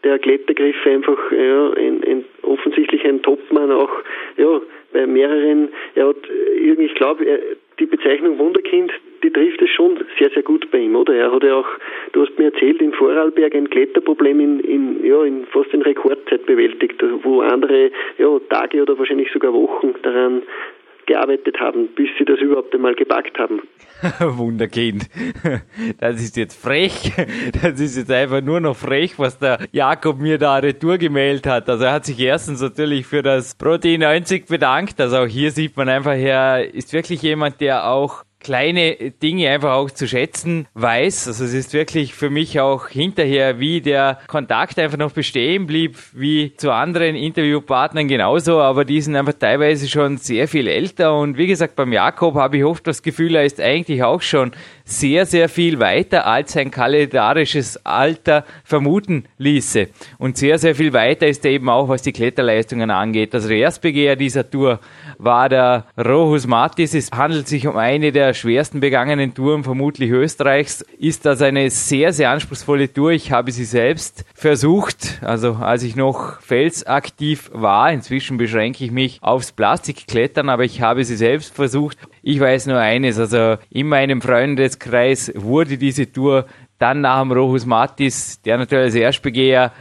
der Klettergriffe einfach ja, ein, ein, offensichtlich ein Topmann auch ja, bei mehreren, er hat irgendwie, ich glaube, die Bezeichnung Wunderkind, die trifft es schon sehr, sehr gut bei ihm, oder? Er hat ja auch, du hast mir erzählt, in Vorarlberg ein Kletterproblem in, in, ja, in fast in Rekordzeit bewältigt, wo andere ja, Tage oder wahrscheinlich sogar Wochen daran gearbeitet haben, bis sie das überhaupt einmal gepackt haben. Wunderkind. Das ist jetzt frech. Das ist jetzt einfach nur noch frech, was der Jakob mir da retour gemeldet hat. Also er hat sich erstens natürlich für das Protein 90 bedankt. Also auch hier sieht man einfach, er ist wirklich jemand, der auch kleine Dinge einfach auch zu schätzen weiß. Also es ist wirklich für mich auch hinterher, wie der Kontakt einfach noch bestehen blieb, wie zu anderen Interviewpartnern genauso, aber die sind einfach teilweise schon sehr viel älter und wie gesagt, beim Jakob habe ich oft das Gefühl, er ist eigentlich auch schon sehr, sehr viel weiter, als sein kalendarisches Alter vermuten ließe. Und sehr, sehr viel weiter ist er eben auch, was die Kletterleistungen angeht. Also der Erstbegeher dieser Tour war der Rohus Matis. Es handelt sich um eine der schwersten begangenen Touren vermutlich Österreichs. Ist das eine sehr, sehr anspruchsvolle Tour. Ich habe sie selbst versucht, also als ich noch felsaktiv war. Inzwischen beschränke ich mich aufs Plastikklettern, aber ich habe sie selbst versucht. Ich weiß nur eines, also in meinem Freundeskreis wurde diese Tour dann nach dem Rohus Matis, der natürlich als Erstbegeher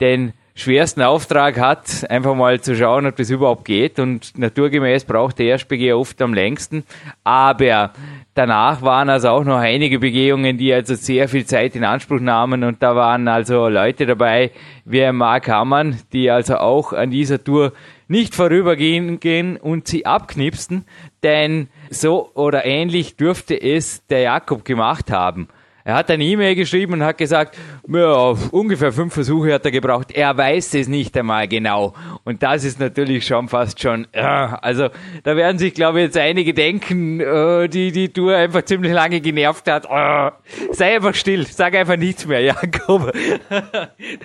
den schwersten Auftrag hat, einfach mal zu schauen, ob das überhaupt geht. Und naturgemäß braucht der Erstbegeher oft am längsten. Aber danach waren also auch noch einige Begehungen, die also sehr viel Zeit in Anspruch nahmen. Und da waren also Leute dabei, wie Mark Hammann, die also auch an dieser Tour nicht vorübergehen gehen und sie abknipsten, denn so oder ähnlich dürfte es der Jakob gemacht haben. Er hat eine E-Mail geschrieben und hat gesagt, ja, ungefähr fünf Versuche hat er gebraucht. Er weiß es nicht einmal genau. Und das ist natürlich schon fast schon, äh, also da werden sich, glaube ich, jetzt einige denken, äh, die die Tour einfach ziemlich lange genervt hat. Äh, sei einfach still, sag einfach nichts mehr, Jakob.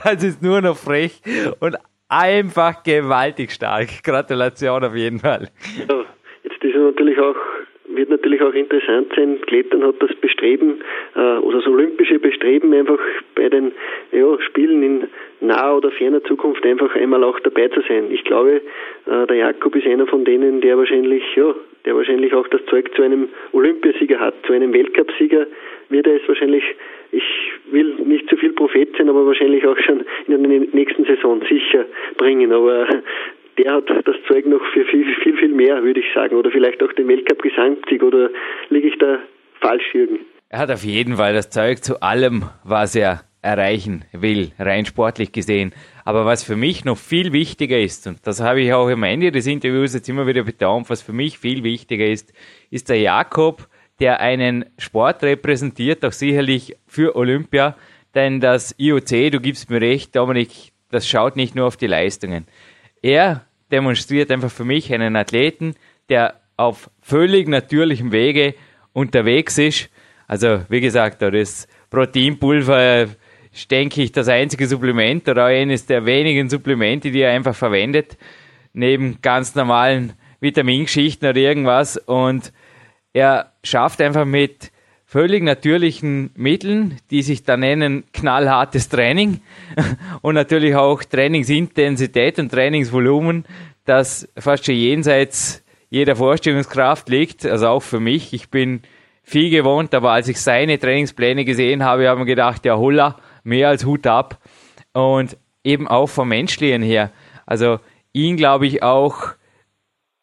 das ist nur noch frech und einfach gewaltig stark. Gratulation auf jeden Fall. Ja, jetzt ist natürlich auch wird natürlich auch interessant sein. Klettern hat das Bestreben äh, oder das olympische Bestreben einfach bei den ja, Spielen in naher oder ferner Zukunft einfach einmal auch dabei zu sein. Ich glaube, äh, der Jakob ist einer von denen, der wahrscheinlich ja, der wahrscheinlich auch das Zeug zu einem Olympiasieger hat, zu einem Weltcupsieger wird er es wahrscheinlich ich will nicht zu viel Prophet sein, aber wahrscheinlich auch schon in der nächsten Saison sicher bringen. Aber der hat das Zeug noch für viel, viel, viel mehr, würde ich sagen. Oder vielleicht auch den Weltcup-Gesamtsieg. Oder liege ich da falsch, Jürgen? Er hat auf jeden Fall das Zeug zu allem, was er erreichen will, rein sportlich gesehen. Aber was für mich noch viel wichtiger ist, und das habe ich auch am Ende des Interviews jetzt immer wieder betont, was für mich viel wichtiger ist, ist der Jakob, der einen Sport repräsentiert, auch sicherlich für Olympia, denn das IOC, du gibst mir recht, Dominik, das schaut nicht nur auf die Leistungen. Er demonstriert einfach für mich einen Athleten, der auf völlig natürlichem Wege unterwegs ist. Also, wie gesagt, das Proteinpulver ist, denke ich, das einzige Supplement oder eines der wenigen Supplemente, die er einfach verwendet, neben ganz normalen Vitamingeschichten oder irgendwas. Und er schafft einfach mit völlig natürlichen Mitteln, die sich da nennen knallhartes Training und natürlich auch Trainingsintensität und Trainingsvolumen, das fast schon jenseits jeder Vorstellungskraft liegt, also auch für mich. Ich bin viel gewohnt, aber als ich seine Trainingspläne gesehen habe, habe ich gedacht, ja holla, mehr als Hut ab. Und eben auch vom Menschlichen her. Also ihn, glaube ich, auch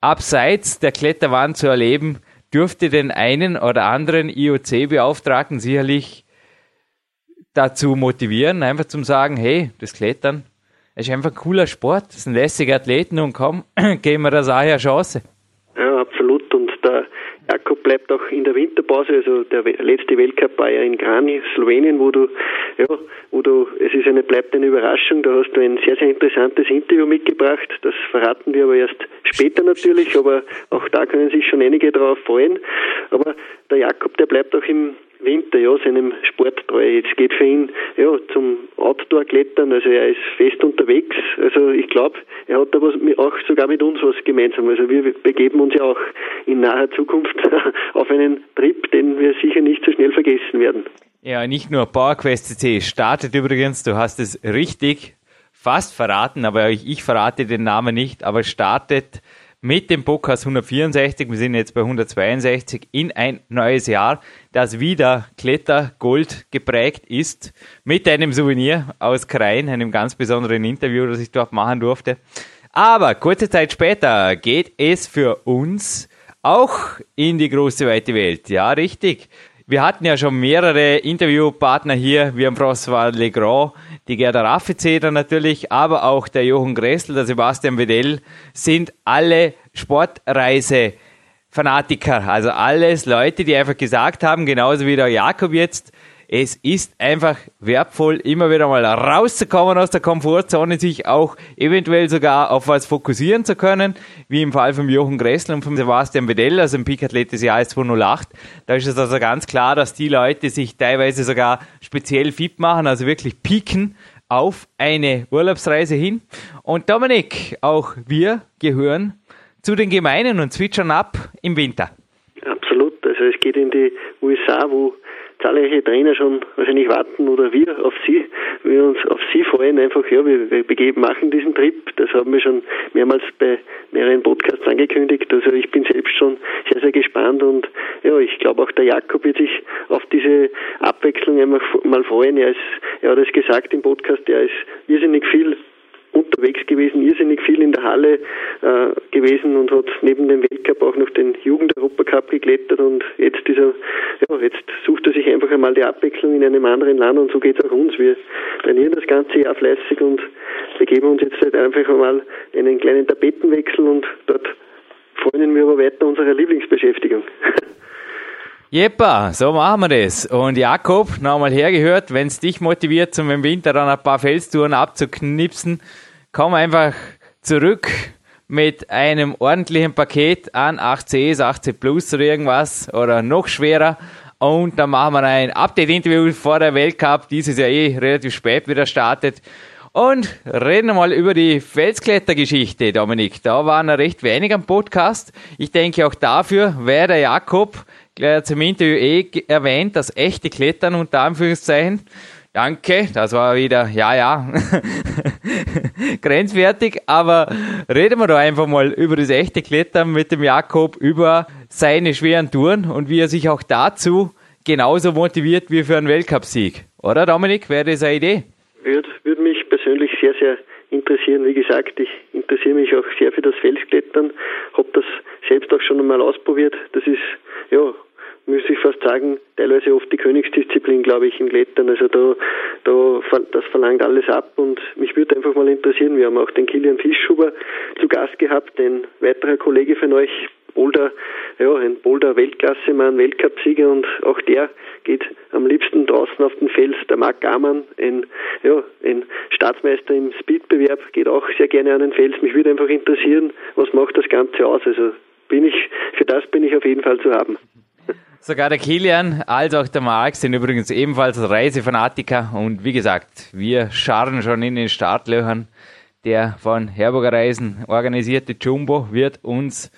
abseits der Kletterwand zu erleben, dürfte den einen oder anderen IOC-Beauftragten sicherlich dazu motivieren, einfach zum sagen, hey, das Klettern ist einfach ein cooler Sport, das sind lässige Athleten und komm, geben wir das auch eine Chance. Jakob bleibt auch in der Winterpause, also der letzte Weltcup war ja in Grani, Slowenien, wo du, ja, wo du, es ist eine, bleibt eine Überraschung, da hast du ein sehr, sehr interessantes Interview mitgebracht, das verraten wir aber erst später natürlich, aber auch da können sich schon einige darauf freuen. Aber der Jakob, der bleibt auch im Winter, ja, seinem Sport treu. Jetzt geht für ihn, ja, zum Outdoor-Klettern, also er ist fest unterwegs. Also ich glaube, er hat da was, auch sogar mit uns was gemeinsam. Also wir begeben uns ja auch in naher Zukunft auf einen Trip, den wir sicher nicht so schnell vergessen werden. Ja, nicht nur PowerQuest CC startet übrigens, du hast es richtig fast verraten, aber ich, ich verrate den Namen nicht, aber startet mit dem Podcast 164, wir sind jetzt bei 162, in ein neues Jahr, das wieder Klettergold geprägt ist, mit einem Souvenir aus Krain, einem ganz besonderen Interview, das ich dort machen durfte. Aber kurze Zeit später geht es für uns auch in die große weite Welt. Ja, richtig. Wir hatten ja schon mehrere Interviewpartner hier, wie am François Legrand, die Gerda Raffezeder natürlich, aber auch der Jochen Gressel, der Sebastian Wedell, sind alle Sportreise-Fanatiker. Also alles Leute, die einfach gesagt haben, genauso wie der Jakob jetzt, es ist einfach wertvoll, immer wieder mal rauszukommen aus der Komfortzone, sich auch eventuell sogar auf was fokussieren zu können, wie im Fall von Jochen Gressel und von Sebastian Bedell, also im Peak-Athlet des Jahres 208. Da ist es also ganz klar, dass die Leute sich teilweise sogar speziell fit machen, also wirklich pieken auf eine Urlaubsreise hin. Und Dominik, auch wir gehören zu den Gemeinen und zwitschern ab im Winter. Absolut. Also es geht in die USA, wo zahlreiche Trainer schon wahrscheinlich warten oder wir auf sie, wir uns auf sie freuen, einfach, ja, wir, wir machen diesen Trip. Das haben wir schon mehrmals bei mehreren Podcasts angekündigt. Also ich bin selbst schon sehr, sehr gespannt und ja, ich glaube auch der Jakob wird sich auf diese Abwechslung einmal mal freuen. Er, ist, er hat es gesagt im Podcast, er ist irrsinnig viel unterwegs gewesen, irrsinnig viel in der Halle äh, gewesen und hat neben dem Weltcup auch noch den Jugend-Europacup geklettert und jetzt dieser, ja, jetzt sucht er sich einfach einmal die Abwechslung in einem anderen Land und so geht es auch uns. Wir trainieren das ganze Jahr fleißig und wir geben uns jetzt halt einfach einmal einen kleinen Tapetenwechsel und dort freuen wir aber weiter unserer Lieblingsbeschäftigung. Jeppa, so machen wir das. Und Jakob, nochmal hergehört, wenn es dich motiviert, zum im Winter dann ein paar Felstouren abzuknipsen, komm einfach zurück mit einem ordentlichen Paket an 8Cs, 8C Plus oder irgendwas oder noch schwerer. Und dann machen wir ein Update-Interview vor der Weltcup, dieses Jahr eh relativ spät wieder startet. Und reden wir mal über die Felsklettergeschichte, Dominik. Da waren recht wenig am Podcast. Ich denke, auch dafür wäre der Jakob gleich zum Interview eh erwähnt, das echte Klettern unter Anführungszeichen. Danke, das war wieder, ja, ja, grenzwertig, aber reden wir doch einfach mal über das echte Klettern mit dem Jakob, über seine schweren Touren und wie er sich auch dazu genauso motiviert wie für einen Weltcupsieg. Oder Dominik, wäre das eine Idee? Würde, würde mich persönlich sehr, sehr interessieren. Wie gesagt, ich interessiere mich auch sehr für das Felsklettern, habe das selbst auch schon einmal ausprobiert. Das ist ja, müsste ich fast sagen, teilweise oft die Königsdisziplin, glaube ich, im Klettern. Also da, da, das verlangt alles ab und mich würde einfach mal interessieren, wir haben auch den Kilian Fischhuber zu Gast gehabt, ein weiterer Kollege von euch, Boulder, ja, ein Boulder Weltklassemann, Weltcupsieger und auch der geht am liebsten draußen auf den Fels. Der Marc Gamann, ein, ja, ein Staatsmeister im Speedbewerb, geht auch sehr gerne an den Fels. Mich würde einfach interessieren, was macht das Ganze aus? Also bin ich, für das bin ich auf jeden Fall zu haben. Sogar der Kilian als auch der Marx sind übrigens ebenfalls Reisefanatiker und wie gesagt, wir scharren schon in den Startlöchern. Der von Herburger Reisen organisierte Jumbo wird uns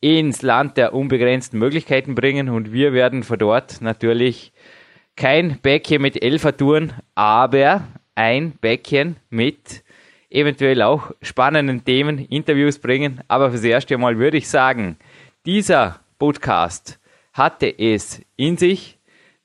ins Land der unbegrenzten Möglichkeiten bringen und wir werden von dort natürlich kein Bäckchen mit Elfertouren, aber ein Bäckchen mit eventuell auch spannenden Themen, Interviews bringen. Aber fürs erste Mal würde ich sagen, dieser Podcast hatte es in sich.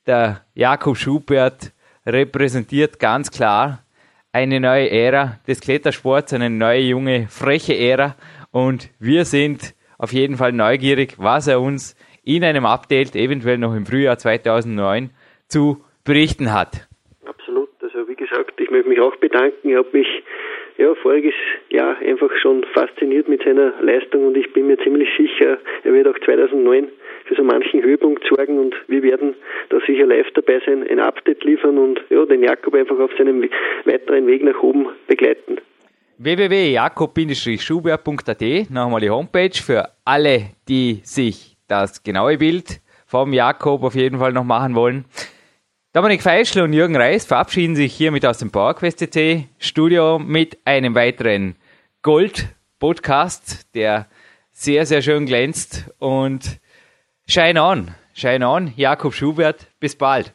Der Jakob Schubert repräsentiert ganz klar eine neue Ära des Klettersports, eine neue, junge, freche Ära. Und wir sind auf jeden Fall neugierig, was er uns in einem Update, eventuell noch im Frühjahr 2009, zu berichten hat. Absolut. Also wie gesagt, ich möchte mich auch bedanken. Ich habe mich ja, voriges Jahr einfach schon fasziniert mit seiner Leistung und ich bin mir ziemlich sicher, er wird auch 2009 für so manchen Höhepunkt sorgen und wir werden da sicher live dabei sein, ein Update liefern und ja, den Jakob einfach auf seinem weiteren Weg nach oben begleiten www.jakob-schubert.at, nochmal die Homepage für alle, die sich das genaue Bild vom Jakob auf jeden Fall noch machen wollen. Dominik Feischl und Jürgen Reis verabschieden sich hiermit aus dem PowerQuest CC Studio mit einem weiteren Gold-Podcast, der sehr, sehr schön glänzt und shine on, shine on, Jakob Schubert, bis bald.